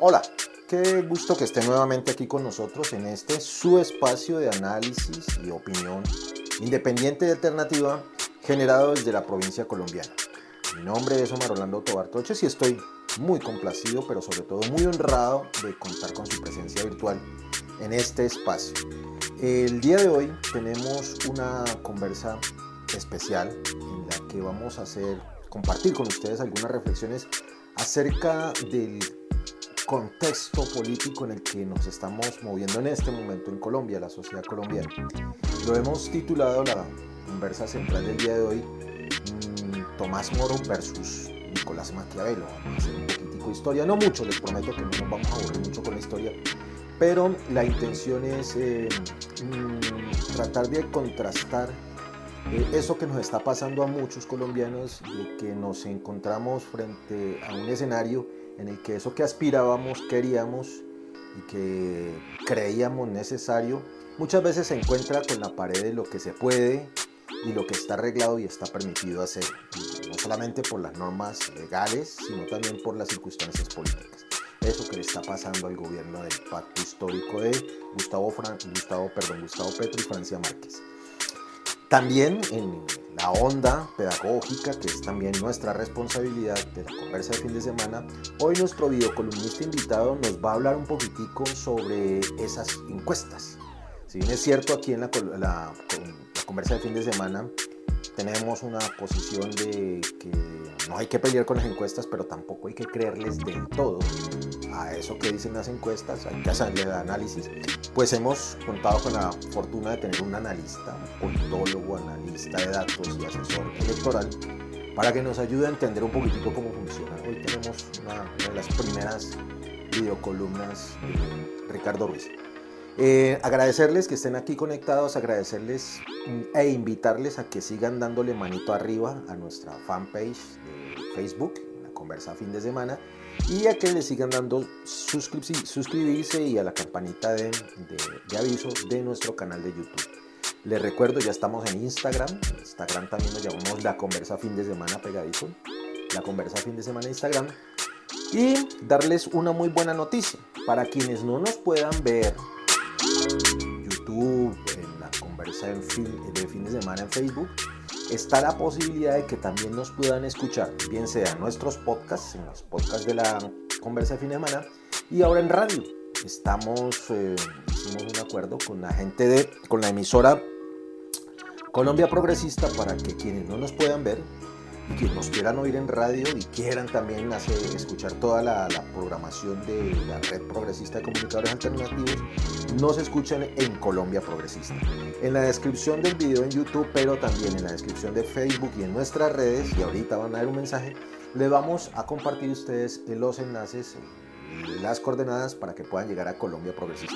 Hola, qué gusto que esté nuevamente aquí con nosotros en este su espacio de análisis y opinión independiente y alternativa generado desde la provincia colombiana. Mi nombre es Omar Orlando Tobar Troches y estoy muy complacido, pero sobre todo muy honrado de contar con su presencia virtual en este espacio. El día de hoy tenemos una conversa especial en la que vamos a hacer compartir con ustedes algunas reflexiones acerca del contexto político en el que nos estamos moviendo en este momento en Colombia, la sociedad colombiana. Lo hemos titulado la conversa central del día de hoy, mm, Tomás Moro versus Nicolás Maquiavelo. Vamos a hacer un poquitico de historia, no mucho, les prometo que no nos vamos a aburrir mucho con la historia, pero la intención es eh, mm, tratar de contrastar eh, eso que nos está pasando a muchos colombianos, de que nos encontramos frente a un escenario en el que eso que aspirábamos, queríamos y que creíamos necesario, muchas veces se encuentra con la pared de lo que se puede y lo que está arreglado y está permitido hacer, no solamente por las normas legales, sino también por las circunstancias políticas. Eso que le está pasando al gobierno del pacto histórico de Gustavo, Gustavo, perdón, Gustavo Petro y Francia Márquez. También en la onda pedagógica, que es también nuestra responsabilidad de la conversa de fin de semana, hoy nuestro videocolumnista invitado nos va a hablar un poquitico sobre esas encuestas. Si bien es cierto, aquí en la, la conversa de fin de semana tenemos una posición de que no hay que pelear con las encuestas, pero tampoco hay que creerles del todo a eso que dicen las encuestas, hay que hacerle el análisis, pues hemos contado con la fortuna de tener un analista, un politólogo, analista de datos y asesor electoral para que nos ayude a entender un poquitico cómo funciona. Hoy tenemos una, de las primeras videocolumnas de Ricardo Ruiz. Eh, agradecerles que estén aquí conectados, agradecerles e invitarles a que sigan dándole manito arriba a nuestra fanpage de Facebook, la conversa fin de semana, y a que le sigan dando suscribirse y a la campanita de, de, aviso de nuestro canal de YouTube. Les recuerdo, ya estamos en Instagram. Instagram también nos llamamos La Conversa Fin de Semana pegadizo. La Conversa Fin de Semana Instagram. Y darles una muy buena noticia. Para quienes no nos puedan ver YouTube, en la conversa de fin de semana en Facebook, está la posibilidad de que también nos puedan escuchar, bien sea nuestros podcasts, en los podcasts de la conversa de fin de semana, y ahora en radio. Estamos, eh, hicimos un acuerdo con la gente de, con la emisora Colombia Progresista para que quienes no nos puedan ver y quienes nos quieran oír en radio y quieran también escuchar toda la, programación de la red progresista de comunicadores alternativos, nos escuchan en Colombia Progresista. En la descripción del video en YouTube, pero también en la descripción de Facebook y en nuestras redes, y ahorita van a ver un mensaje, le vamos a compartir ustedes los enlaces, las coordenadas para que puedan llegar a Colombia Progresista.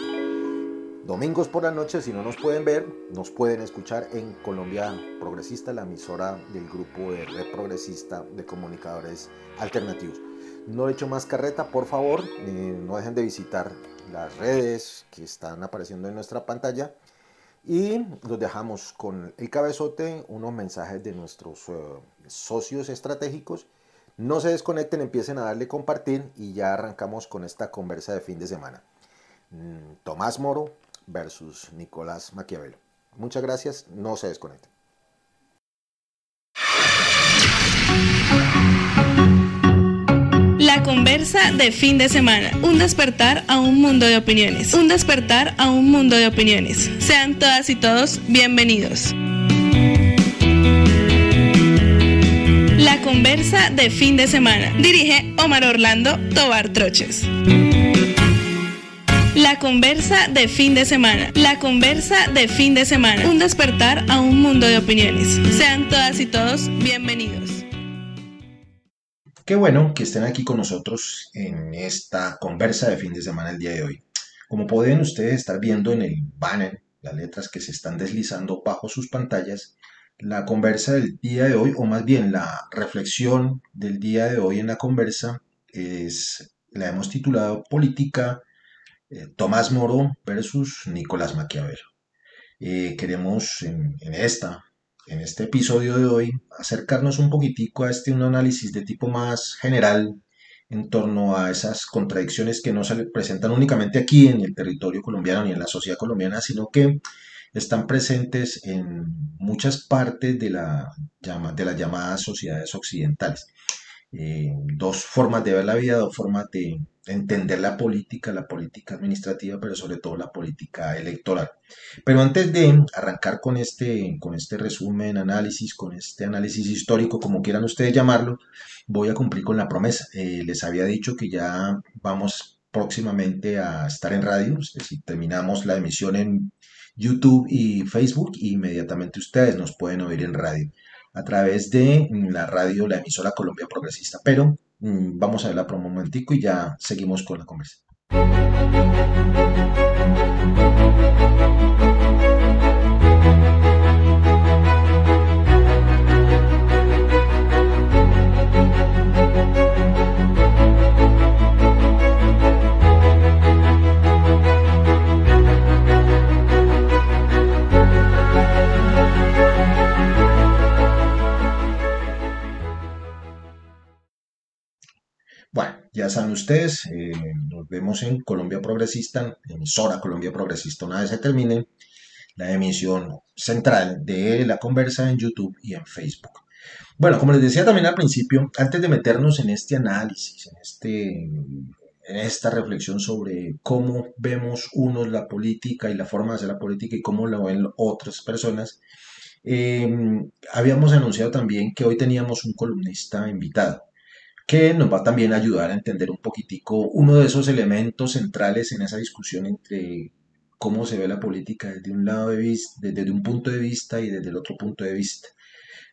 Domingos por la noche, si no nos pueden ver, nos pueden escuchar en Colombia Progresista, la emisora del grupo de Red Progresista de Comunicadores Alternativos. No he hecho más carreta, por favor, eh, no dejen de visitar las redes que están apareciendo en nuestra pantalla y los dejamos con el cabezote, unos mensajes de nuestros eh, socios estratégicos. No se desconecten, empiecen a darle compartir y ya arrancamos con esta conversa de fin de semana. Mm, Tomás Moro, versus Nicolás Maquiavelo. Muchas gracias, no se desconecten. La conversa de fin de semana. Un despertar a un mundo de opiniones. Un despertar a un mundo de opiniones. Sean todas y todos bienvenidos. La conversa de fin de semana. Dirige Omar Orlando Tobar Troches. La conversa de fin de semana. La conversa de fin de semana. Un despertar a un mundo de opiniones. Sean todas y todos bienvenidos. Qué bueno que estén aquí con nosotros en esta conversa de fin de semana el día de hoy. Como pueden ustedes estar viendo en el banner, las letras que se están deslizando bajo sus pantallas, la conversa del día de hoy, o más bien la reflexión del día de hoy en la conversa, es, la hemos titulado Política eh, Tomás Moro versus Nicolás Maquiavelo. Eh, queremos en, esta, en este episodio de hoy, acercarnos un poquitico a este un análisis de tipo más general, en torno a esas contradicciones que no se presentan únicamente aquí en el territorio colombiano ni en la sociedad colombiana, sino que están presentes en muchas partes de, la, de las llamadas sociedades occidentales. Eh, dos formas de ver la vida, dos formas de entender la política, la política administrativa, pero sobre todo la política electoral. Pero antes de arrancar con este, con este resumen, análisis, con este análisis histórico, como quieran ustedes llamarlo, voy a cumplir con la promesa. Eh, les había dicho que ya vamos próximamente a estar en radio, es decir, terminamos la emisión en YouTube y Facebook, inmediatamente ustedes nos pueden oír en radio a través de la radio, la emisora Colombia Progresista. Pero mm, vamos a verla por un momentico y ya seguimos con la conversación. Saben ustedes, eh, nos vemos en Colombia Progresista, emisora Colombia Progresista, una vez se termine la emisión central de la conversa en YouTube y en Facebook. Bueno, como les decía también al principio, antes de meternos en este análisis, en, este, en esta reflexión sobre cómo vemos unos la política y la forma de hacer la política y cómo lo ven otras personas, eh, habíamos anunciado también que hoy teníamos un columnista invitado que nos va también a ayudar a entender un poquitico uno de esos elementos centrales en esa discusión entre cómo se ve la política desde un lado de vista, desde un punto de vista y desde el otro punto de vista.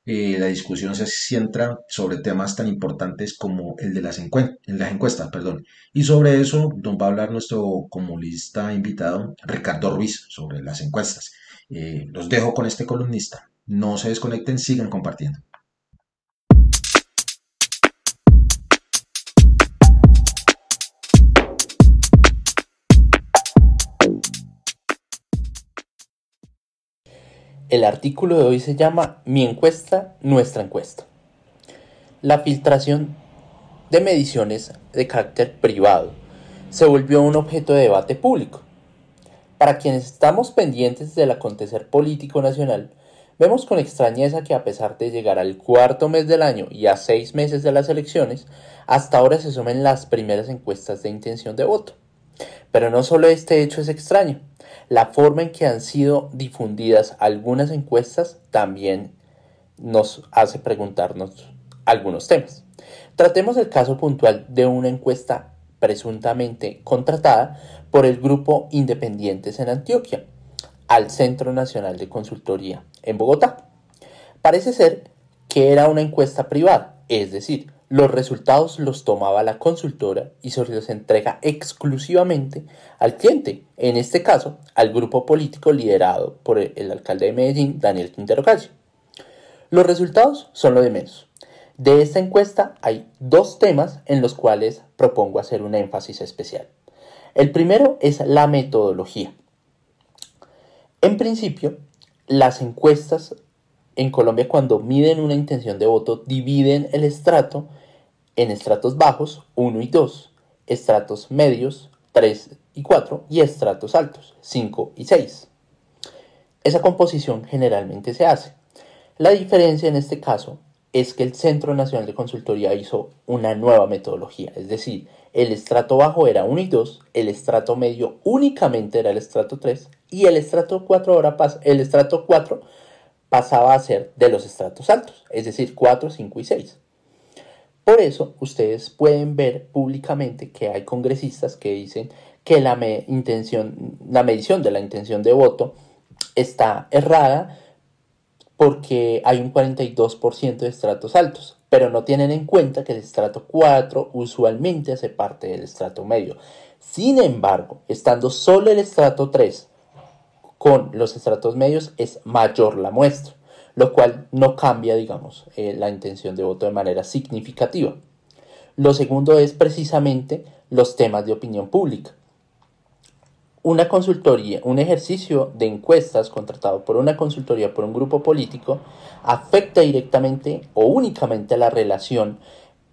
Eh, la discusión se centra sobre temas tan importantes como el de las, en las encuestas, perdón. Y sobre eso nos va a hablar nuestro comunista invitado, Ricardo Ruiz, sobre las encuestas. Eh, los dejo con este columnista. No se desconecten, sigan compartiendo. El artículo de hoy se llama Mi encuesta, nuestra encuesta. La filtración de mediciones de carácter privado se volvió un objeto de debate público. Para quienes estamos pendientes del acontecer político nacional, vemos con extrañeza que a pesar de llegar al cuarto mes del año y a seis meses de las elecciones, hasta ahora se sumen las primeras encuestas de intención de voto. Pero no solo este hecho es extraño, la forma en que han sido difundidas algunas encuestas también nos hace preguntarnos algunos temas. Tratemos el caso puntual de una encuesta presuntamente contratada por el grupo Independientes en Antioquia al Centro Nacional de Consultoría en Bogotá. Parece ser que era una encuesta privada, es decir, los resultados los tomaba la consultora y se los entrega exclusivamente al cliente, en este caso al grupo político liderado por el alcalde de Medellín, Daniel Quintero Calle. Los resultados son lo de menos. De esta encuesta hay dos temas en los cuales propongo hacer un énfasis especial. El primero es la metodología. En principio, las encuestas en Colombia cuando miden una intención de voto dividen el estrato en estratos bajos 1 y 2, estratos medios 3 y 4 y estratos altos 5 y 6. Esa composición generalmente se hace. La diferencia en este caso es que el Centro Nacional de Consultoría hizo una nueva metodología, es decir, el estrato bajo era 1 y 2, el estrato medio únicamente era el estrato 3 y el estrato 4 ahora pasa, el estrato 4 pasaba a ser de los estratos altos, es decir, 4, 5 y 6. Por eso ustedes pueden ver públicamente que hay congresistas que dicen que la, la medición de la intención de voto está errada porque hay un 42% de estratos altos, pero no tienen en cuenta que el estrato 4 usualmente hace parte del estrato medio. Sin embargo, estando solo el estrato 3 con los estratos medios es mayor la muestra, lo cual no cambia, digamos, eh, la intención de voto de manera significativa. Lo segundo es precisamente los temas de opinión pública. Una consultoría, un ejercicio de encuestas contratado por una consultoría por un grupo político afecta directamente o únicamente la relación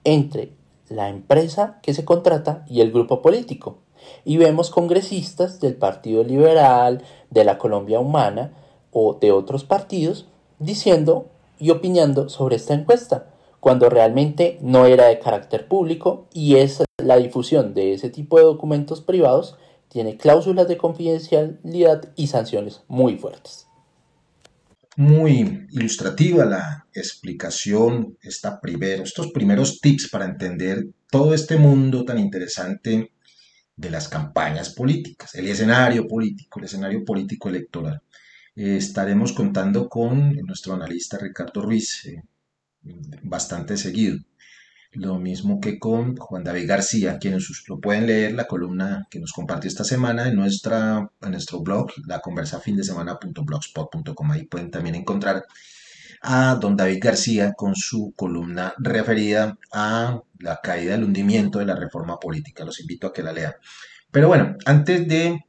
entre la empresa que se contrata y el grupo político. Y vemos congresistas del Partido Liberal, de la Colombia Humana o de otros partidos diciendo y opinando sobre esta encuesta, cuando realmente no era de carácter público y es la difusión de ese tipo de documentos privados tiene cláusulas de confidencialidad y sanciones muy fuertes. Muy ilustrativa la explicación, esta primero, estos primeros tips para entender todo este mundo tan interesante de las campañas políticas, el escenario político, el escenario político electoral. Eh, estaremos contando con nuestro analista Ricardo Ruiz eh, bastante seguido. Lo mismo que con Juan David García, quienes lo pueden leer la columna que nos compartió esta semana en, nuestra, en nuestro blog, la conversa fin de semana.blogspot.com. Ahí pueden también encontrar a don David García con su columna referida a la caída, del hundimiento de la reforma política. Los invito a que la lean. Pero bueno, antes de,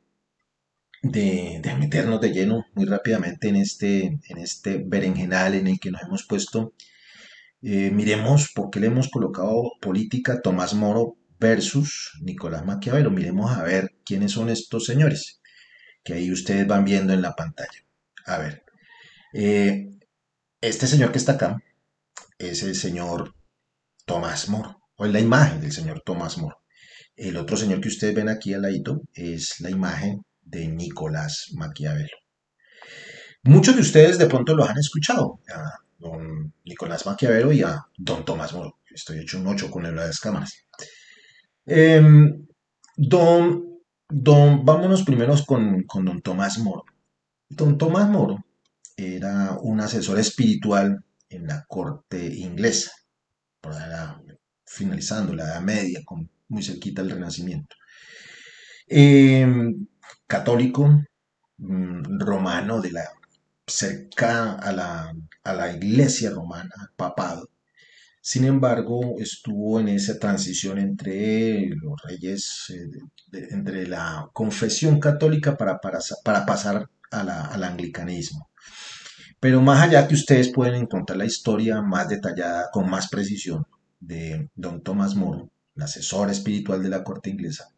de, meternos de lleno muy rápidamente en este, en este berenjenal en el que nos hemos puesto, eh, miremos por qué le hemos colocado política Tomás Moro versus Nicolás Maquiavelo. Miremos a ver quiénes son estos señores que ahí ustedes van viendo en la pantalla. A ver, eh, este señor que está acá es el señor Tomás Moro, o es la imagen del señor Tomás Moro. El otro señor que ustedes ven aquí al ladito es la imagen de Nicolás Maquiavelo. Muchos de ustedes de pronto lo han escuchado, a don Nicolás Maquiavelo y a don Tomás Moro. Estoy hecho un ocho con el de las cámaras. Em, don, don, vámonos primero con, con don Tomás Moro. Don Tomás Moro era un asesor espiritual en la corte inglesa, finalizando la Edad Media, muy cerquita del Renacimiento. Em, católico, mm, romano, de la, cerca a la, a la iglesia romana, papado. Sin embargo, estuvo en esa transición entre los reyes, eh, entre la confesión católica para, para, pasar al anglicanismo. Pero más allá que ustedes pueden encontrar la historia más detallada, con más precisión, de don Tomás Moro, el asesor espiritual de la corte inglesa.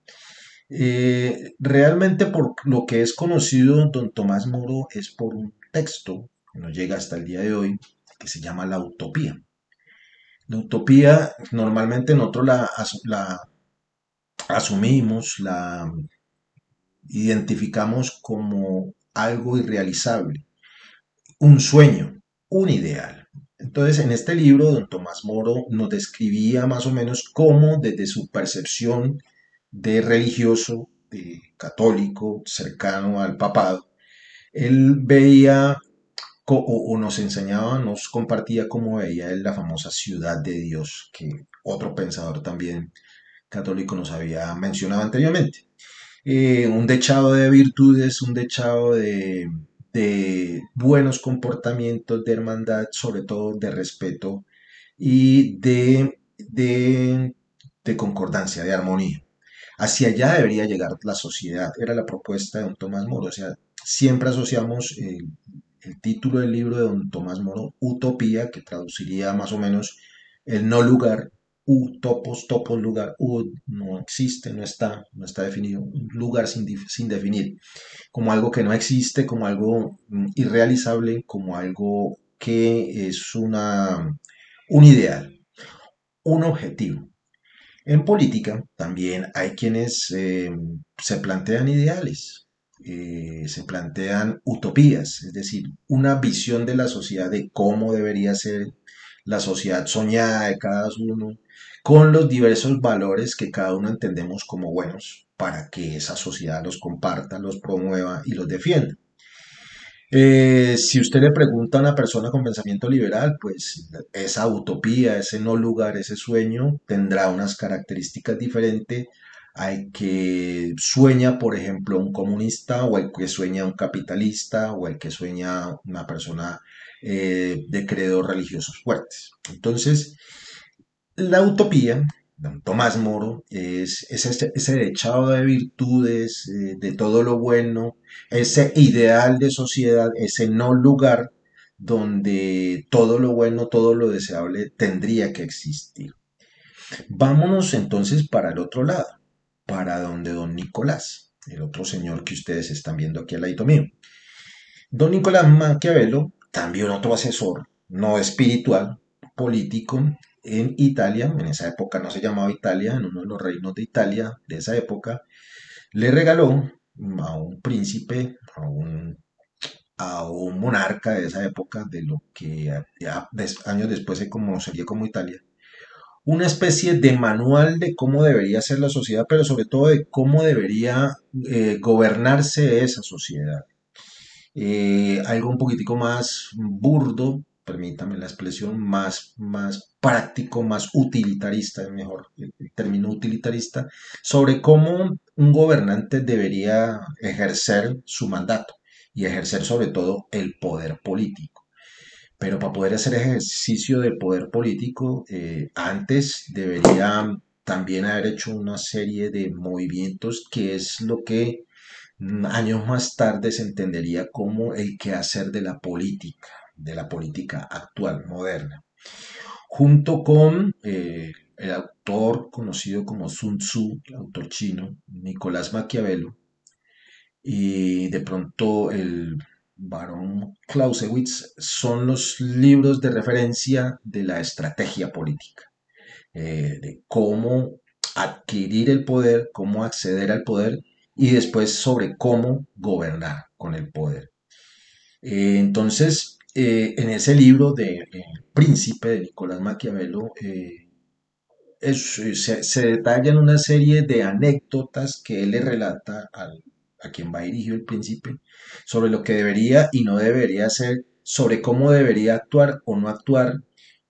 Eh, realmente por lo que es conocido don Tomás Moro es por un texto que nos llega hasta el día de hoy que se llama La Utopía. La utopía normalmente nosotros la, la asumimos, la identificamos como algo irrealizable, un sueño, un ideal. Entonces, en este libro, don Tomás Moro nos describía más o menos cómo desde su percepción de religioso, de católico, cercano al papado, él veía o, nos enseñaba, nos compartía cómo veía él la famosa ciudad de Dios, que otro pensador también católico nos había mencionado anteriormente. Eh, un dechado de virtudes, un dechado de, de buenos comportamientos, de hermandad, sobre todo de respeto y de, de, concordancia, de armonía. Hacia allá debería llegar la sociedad, era la propuesta de don Tomás Moro. O sea, siempre asociamos el, el título del libro de don Tomás Moro, Utopía, que traduciría más o menos el no lugar utopos, topos, lugar, u no existe, no está, no está definido, un lugar sin, sin definir, como algo que no existe, como algo mm, irrealizable, como algo que es una, un ideal, un objetivo. En política también hay quienes eh, se plantean ideales, eh, se plantean utopías, es decir, una visión de la sociedad de cómo debería ser la sociedad soñada de cada uno, con los diversos valores que cada uno entendemos como buenos para que esa sociedad los comparta, los promueva y los defienda. Eh, si usted le pregunta a una persona con pensamiento liberal, pues esa utopía, ese no lugar, ese sueño tendrá unas características diferentes al que sueña, por ejemplo, un comunista o el que sueña un capitalista o el que sueña una persona eh, de credos religiosos fuertes. Entonces, la utopía, don Tomás Moro, es, ese, echado de virtudes, eh, de todo lo bueno, ese ideal de sociedad, ese no lugar donde todo lo bueno, todo lo deseable tendría que existir. Vámonos entonces para el otro lado, para donde don Nicolás, el otro señor que ustedes están viendo aquí al lado mío. Don Nicolás Maquiavelo, también otro asesor, no espiritual, político, en Italia, en esa época no se llamaba Italia, en uno de los reinos de Italia de esa época, le regaló a un príncipe, a un, a un monarca de esa época, de lo que años después se conocería como Italia, una especie de manual de cómo debería ser la sociedad, pero sobre todo de cómo debería eh, gobernarse esa sociedad. Eh, algo un poquitico más burdo, permítame la expresión, más, más práctico, más utilitarista, es mejor el, término utilitarista, sobre cómo un gobernante debería ejercer su mandato y ejercer sobre todo el poder político. Pero para poder hacer ejercicio del poder político, eh, antes debería también haber hecho una serie de movimientos que es lo que años más tarde se entendería como el quehacer de la política, de la política actual, moderna. Junto con eh, el autor conocido como Sun Tzu, el autor chino, Nicolás Maquiavelo, y de pronto el Baron Clausewitz son los libros de referencia de la estrategia política, eh, de cómo adquirir el poder, cómo acceder al poder y después sobre cómo gobernar con el poder. Eh, entonces, eh, en ese libro de Príncipe de Nicolás Maquiavelo, se, se, detallan una serie de anécdotas que él le relata al, a quien va dirigido el príncipe, sobre lo que debería y no debería hacer, sobre cómo debería actuar o no actuar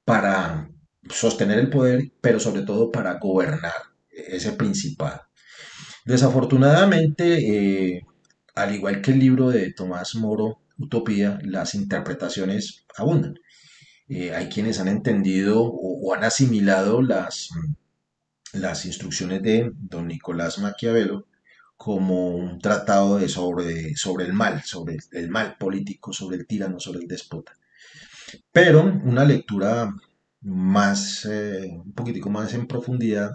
para sostener el poder, pero sobre todo para gobernar ese principado. Desafortunadamente, eh, al igual que el libro de Tomás Moro, Utopía, las interpretaciones abundan. Eh, hay quienes han entendido o, han asimilado las, las instrucciones de don Nicolás Maquiavelo como un tratado sobre, sobre el mal, sobre el mal político, sobre el tirano, sobre el déspota. Pero una lectura más, eh, un poquitico más en profundidad,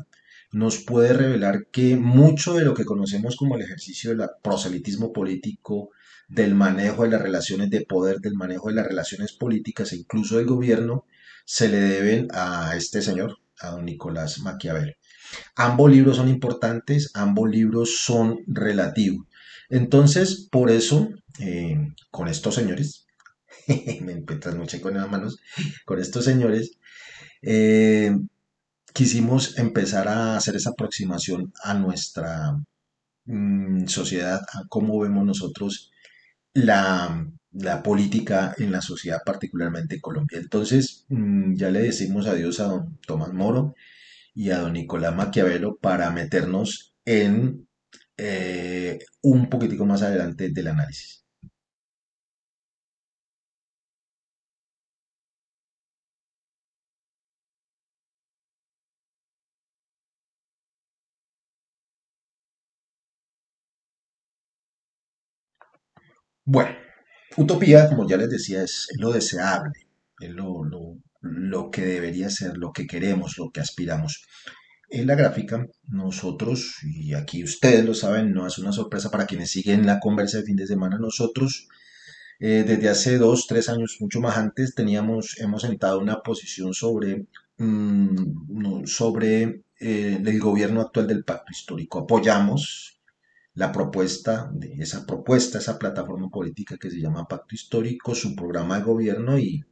nos puede revelar que mucho de lo que conocemos como el ejercicio del proselitismo político, del manejo de las relaciones de poder, del manejo de las relaciones políticas e incluso del gobierno, se le deben a este señor, a don Nicolás Maquiavelo. Ambos libros son importantes, ambos libros son relativos. Entonces, por eso, eh, con estos señores, me mucho con las manos, con estos señores, eh, quisimos empezar a hacer esa aproximación a nuestra mm, sociedad, a cómo vemos nosotros la, política en la sociedad, particularmente en Colombia. Entonces, mm, ya le decimos adiós a don Tomás Moro y a don Nicolás Maquiavelo para meternos en eh, un poquitico más adelante del análisis. Bueno, utopía, como ya les decía, es lo deseable, es lo, lo que debería ser, lo que queremos, lo que aspiramos. En la gráfica, nosotros, y aquí ustedes lo saben, no es una sorpresa para quienes siguen la conversa de fin de semana, nosotros eh, desde hace dos, tres años, mucho más antes, teníamos, hemos sentado una posición sobre, mm, sobre eh, el gobierno actual del pacto histórico. Apoyamos la propuesta, esa propuesta, esa plataforma política que se llama Pacto Histórico, su programa de gobierno y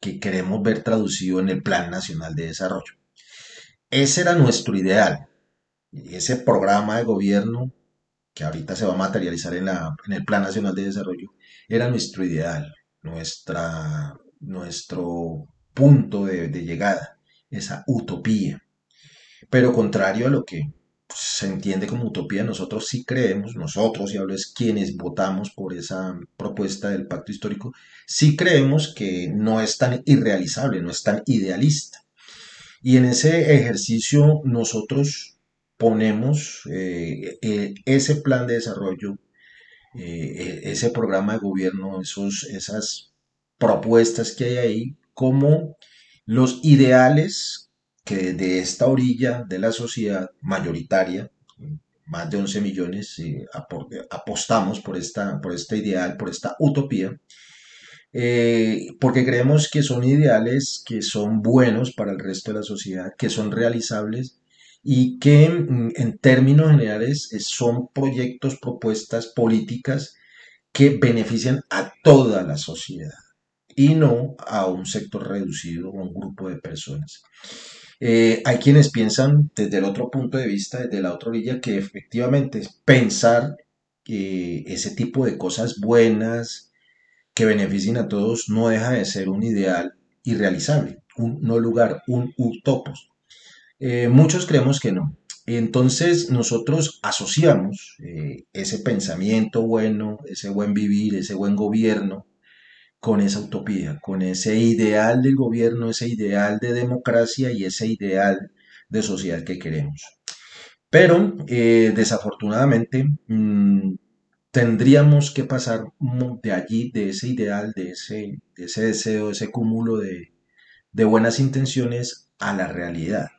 que queremos ver traducido en el Plan Nacional de Desarrollo. Ese era nuestro ideal. Ese programa de gobierno que ahorita se va a materializar en, la, en el Plan Nacional de Desarrollo era nuestro ideal, nuestra, nuestro punto de, de llegada, esa utopía. Pero contrario a lo que se entiende como utopía, nosotros sí creemos, nosotros, y hablo es quienes votamos por esa propuesta del pacto histórico, sí creemos que no es tan irrealizable, no es tan idealista. Y en ese ejercicio nosotros ponemos eh, eh, ese plan de desarrollo, eh, ese programa de gobierno, esos, esas propuestas que hay ahí, como los ideales que de esta orilla de la sociedad mayoritaria, más de 11 millones, eh, apostamos por, esta, por este ideal, por esta utopía, eh, porque creemos que son ideales que son buenos para el resto de la sociedad, que son realizables y que mm, en términos generales son proyectos, propuestas políticas que benefician a toda la sociedad y no a un sector reducido o a un grupo de personas. Eh, hay quienes piensan desde el otro punto de vista, desde la otra orilla, que efectivamente pensar ese tipo de cosas buenas que beneficien a todos no deja de ser un ideal irrealizable, un no lugar, un utopos. Eh, muchos creemos que no. Entonces nosotros asociamos eh, ese pensamiento bueno, ese buen vivir, ese buen gobierno, con esa utopía, con ese ideal del gobierno, ese ideal de democracia y ese ideal de sociedad que queremos. Pero eh, desafortunadamente mm, tendríamos que pasar de allí, de ese ideal, de ese, ese deseo, ese cúmulo de, de buenas intenciones a la realidad.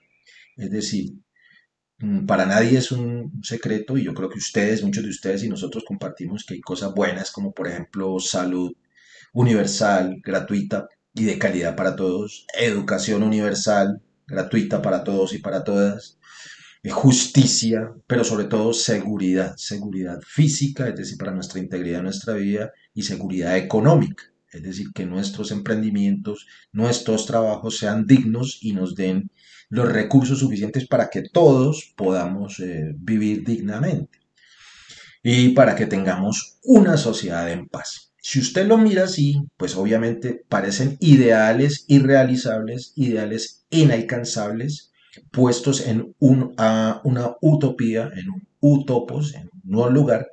Es decir, mm, para nadie es un secreto y yo creo que ustedes, muchos de ustedes y nosotros compartimos que hay cosas buenas como por ejemplo salud, universal, gratuita y de calidad para todos, educación universal, gratuita para todos y para todas, eh, justicia, pero sobre todo seguridad, seguridad física, es decir, para nuestra integridad nuestra vida, y seguridad económica, es decir, que nuestros emprendimientos, nuestros trabajos sean dignos y nos den los recursos suficientes para que todos podamos eh, vivir dignamente y para que tengamos una sociedad en paz. Si usted lo mira así, pues obviamente parecen ideales irrealizables, ideales inalcanzables, puestos en una utopía, en un utopos, en un lugar,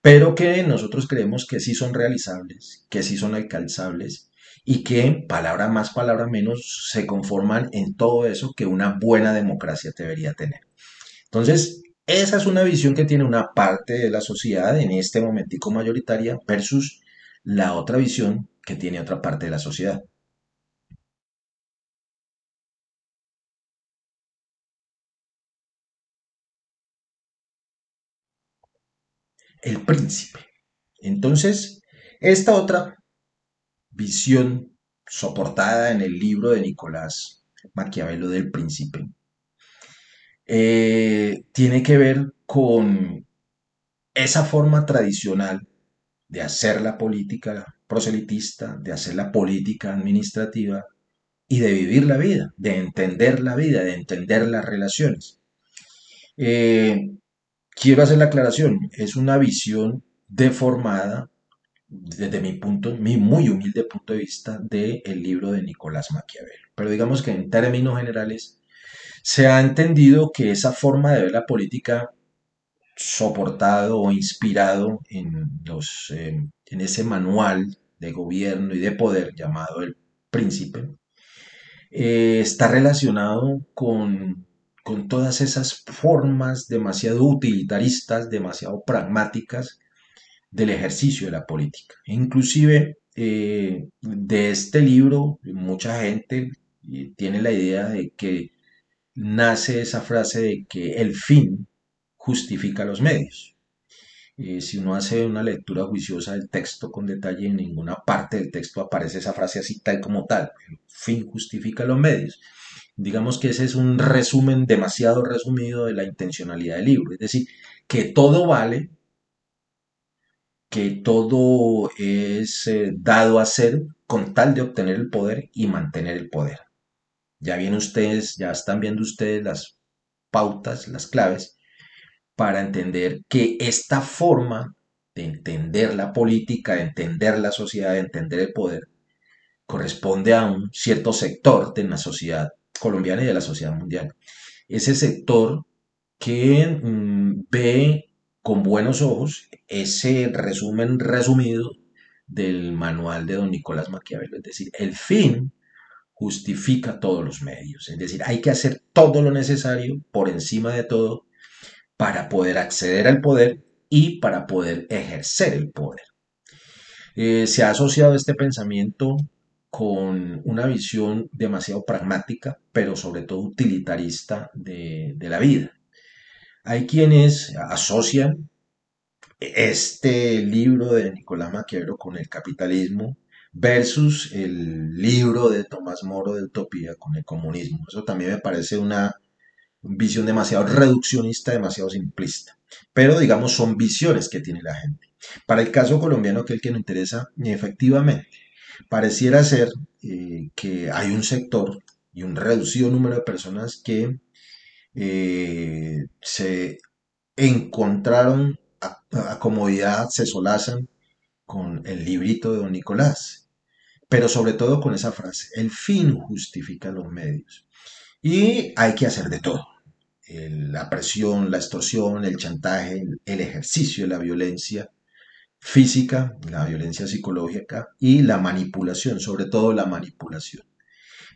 pero que nosotros creemos que sí son realizables, que sí son alcanzables y que, palabra más, palabra menos, se conforman en todo eso que una buena democracia debería tener. Entonces, esa es una visión que tiene una parte de la sociedad en este momentico mayoritaria versus la otra visión que tiene otra parte de la sociedad. El príncipe. Entonces, esta otra visión soportada en el libro de Nicolás Maquiavelo del príncipe eh, tiene que ver con esa forma tradicional de hacer la política proselitista, de hacer la política administrativa y de vivir la vida, de entender la vida, de entender las relaciones. Eh, quiero hacer la aclaración, es una visión deformada desde mi punto, mi muy humilde punto de vista del libro de Nicolás Maquiavelo. Pero digamos que en términos generales se ha entendido que esa forma de ver la política soportado o inspirado en, los, eh, en ese manual de gobierno y de poder llamado el príncipe, eh, está relacionado con, con todas esas formas demasiado utilitaristas, demasiado pragmáticas del ejercicio de la política. Inclusive eh, de este libro, mucha gente tiene la idea de que nace esa frase de que el fin justifica los medios. Eh, si uno hace una lectura juiciosa del texto con detalle, en ninguna parte del texto aparece esa frase así tal como tal. Fin justifica los medios. Digamos que ese es un resumen demasiado resumido de la intencionalidad del libro. Es decir, que todo vale, que todo es eh, dado a ser con tal de obtener el poder y mantener el poder. Ya vienen ustedes, ya están viendo ustedes las pautas, las claves para entender que esta forma de entender la política, de entender la sociedad, de entender el poder, corresponde a un cierto sector de la sociedad colombiana y de la sociedad mundial. Ese sector que mm, ve con buenos ojos ese resumen resumido del manual de don Nicolás Maquiavelo, es decir, el fin justifica todos los medios, es decir, hay que hacer todo lo necesario por encima de todo para poder acceder al poder y para poder ejercer el poder. Eh, se ha asociado este pensamiento con una visión demasiado pragmática, pero sobre todo utilitarista de, la vida. Hay quienes asocian este libro de Nicolás Maquiavelo con el capitalismo versus el libro de Tomás Moro de Utopía con el comunismo. Eso también me parece una visión demasiado reduccionista, demasiado simplista. Pero digamos, son visiones que tiene la gente. Para el caso colombiano, que el que nos interesa, efectivamente, pareciera ser eh, que hay un sector y un reducido número de personas que eh, se encontraron a, comodidad, se solazan con el librito de don Nicolás, pero sobre todo con esa frase, el fin justifica los medios. Y hay que hacer de todo. La presión, la extorsión, el chantaje, el ejercicio de la violencia física, la violencia psicológica y la manipulación, sobre todo la manipulación.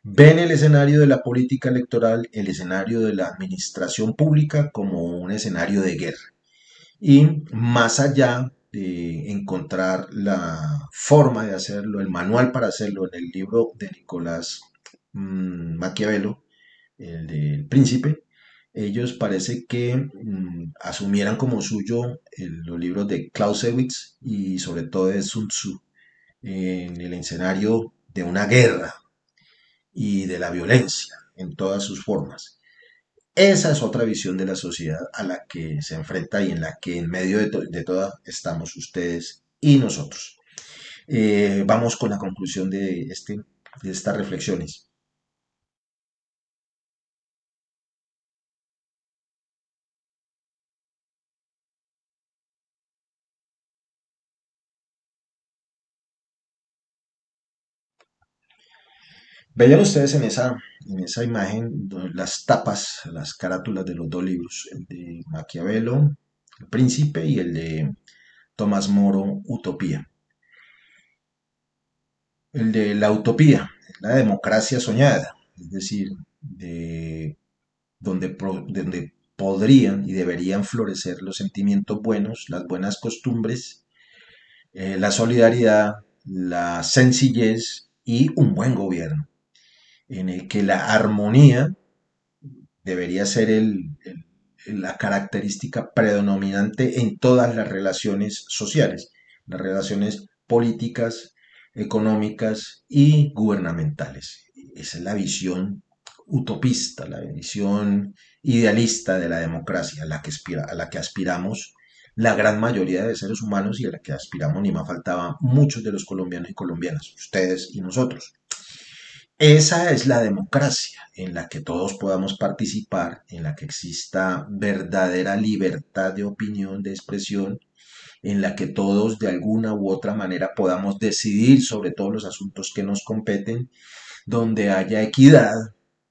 Ven el escenario de la política electoral, el escenario de la administración pública como un escenario de guerra. Y más allá de encontrar la forma de hacerlo, el manual para hacerlo en el libro de Nicolás mm, Maquiavelo, el del príncipe, ellos parece que mm, asumieran como suyo los libros de Clausewitz y sobre todo de Sun Tzu en el escenario de una guerra y de la violencia en todas sus formas. Esa es otra visión de la sociedad a la que se enfrenta y en la que en medio de, de todas estamos ustedes y nosotros. Eh, vamos con la conclusión de, este, de estas reflexiones. Vean ustedes en esa, en esa imagen las tapas, las carátulas de los dos libros, el de Maquiavelo, El Príncipe, y el de Tomás Moro, Utopía. El de la utopía, la democracia soñada, es decir, de donde, donde podrían y deberían florecer los sentimientos buenos, las buenas costumbres, eh, la solidaridad, la sencillez y un buen gobierno en el que la armonía debería ser la característica predominante en todas las relaciones sociales, las relaciones políticas, económicas y gubernamentales. Esa es la visión utopista, la visión idealista de la democracia a la que, a la que aspiramos la gran mayoría de seres humanos y a la que aspiramos, ni más faltaba, muchos de los colombianos y colombianas, ustedes y nosotros. Esa es la democracia en la que todos podamos participar, en la que exista verdadera libertad de opinión, de expresión, en la que todos de alguna u otra manera podamos decidir sobre todos los asuntos que nos competen, donde haya equidad,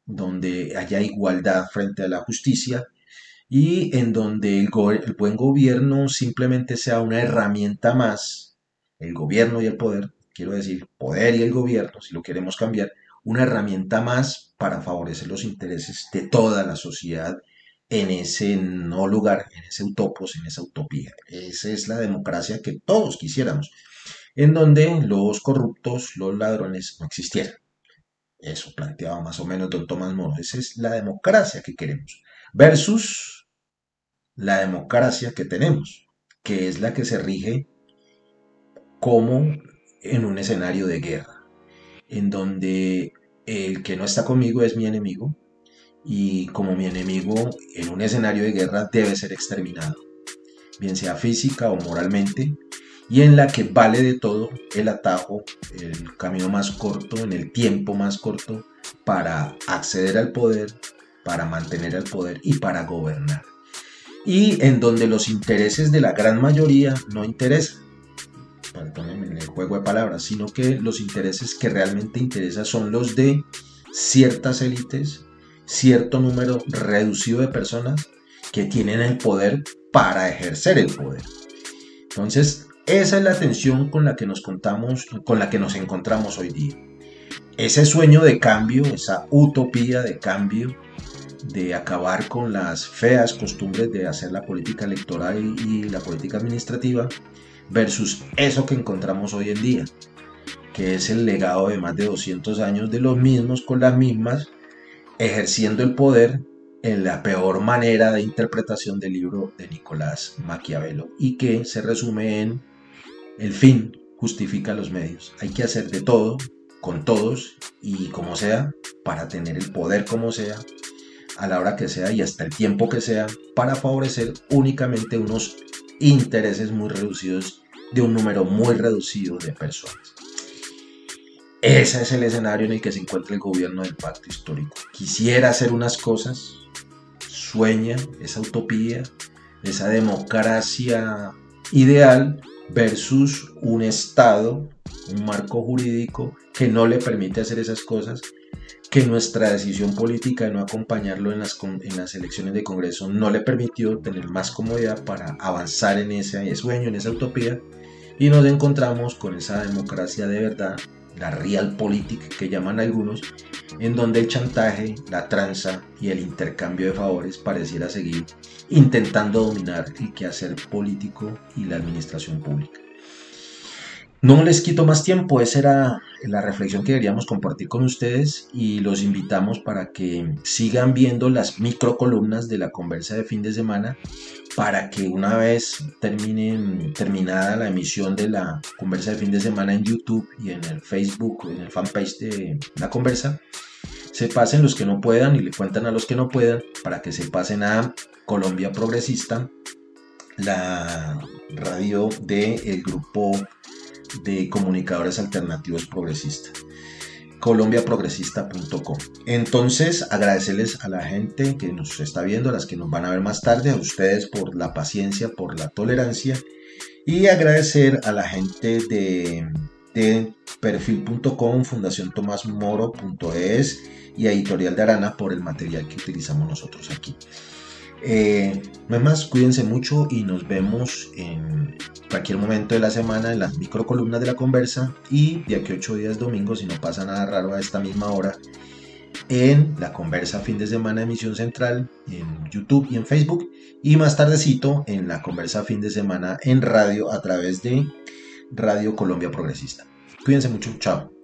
donde haya igualdad frente a la justicia y en donde el, buen gobierno simplemente sea una herramienta más, el gobierno y el poder, quiero decir, poder y el gobierno, si lo queremos cambiar, una herramienta más para favorecer los intereses de toda la sociedad en ese no lugar, en ese utopos, en esa utopía. Esa es la democracia que todos quisiéramos, en donde los corruptos, los ladrones no existieran. Eso planteaba más o menos don Tomás Moro. Esa es la democracia que queremos. Versus la democracia que tenemos, que es la que se rige como en un escenario de guerra en donde el que no está conmigo es mi enemigo y como mi enemigo en un escenario de guerra debe ser exterminado, bien sea física o moralmente, y en la que vale de todo el atajo, el camino más corto, en el tiempo más corto, para acceder al poder, para mantener el poder y para gobernar. Y en donde los intereses de la gran mayoría no interesan en el juego de palabras, sino que los intereses que realmente interesan son los de ciertas élites, cierto número reducido de personas que tienen el poder para ejercer el poder. Entonces, esa es la tensión con la que nos contamos, con la que nos encontramos hoy día. Ese sueño de cambio, esa utopía de cambio, de acabar con las feas costumbres de hacer la política electoral y la política administrativa, versus eso que encontramos hoy en día, que es el legado de más de 200 años de los mismos con las mismas, ejerciendo el poder en la peor manera de interpretación del libro de Nicolás Maquiavelo y que se resume en el fin justifica los medios. Hay que hacer de todo, con todos y como sea, para tener el poder como sea, a la hora que sea y hasta el tiempo que sea, para favorecer únicamente unos intereses muy reducidos de un número muy reducido de personas. Ese es el escenario en el que se encuentra el gobierno del pacto histórico. Quisiera hacer unas cosas, sueña esa utopía, esa democracia ideal versus un Estado, un marco jurídico que no le permite hacer esas cosas, que nuestra decisión política de no acompañarlo en las, en las elecciones de Congreso no le permitió tener más comodidad para avanzar en ese sueño, en esa utopía, y nos encontramos con esa democracia de verdad, la realpolitik que llaman algunos, en donde el chantaje, la tranza y el intercambio de favores pareciera seguir intentando dominar el quehacer político y la administración pública. No les quito más tiempo, esa era la reflexión que queríamos compartir con ustedes y los invitamos para que sigan viendo las micro columnas de la conversa de fin de semana para que una vez terminen, terminada la emisión de la conversa de fin de semana en YouTube y en el Facebook, en el fanpage de la conversa, se pasen los que no puedan y le cuentan a los que no puedan para que se pasen a Colombia Progresista, la radio del grupo de comunicadores alternativos progresistas colombiaprogresista.com. Entonces, agradecerles a la gente que nos está viendo, a las que nos van a ver más tarde, a ustedes por la paciencia, por la tolerancia y agradecer a la gente de, de perfil.com, fundación Moro.es y Editorial de Arana por el material que utilizamos nosotros aquí. Eh, más, cuídense mucho y nos vemos en cualquier momento de la semana en las micro columnas de la conversa y de aquí ocho días domingo, si no pasa nada raro a esta misma hora, en la conversa fin de semana emisión central en YouTube y en Facebook y más tardecito en la conversa fin de semana en radio a través de Radio Colombia Progresista. Cuídense mucho, chao.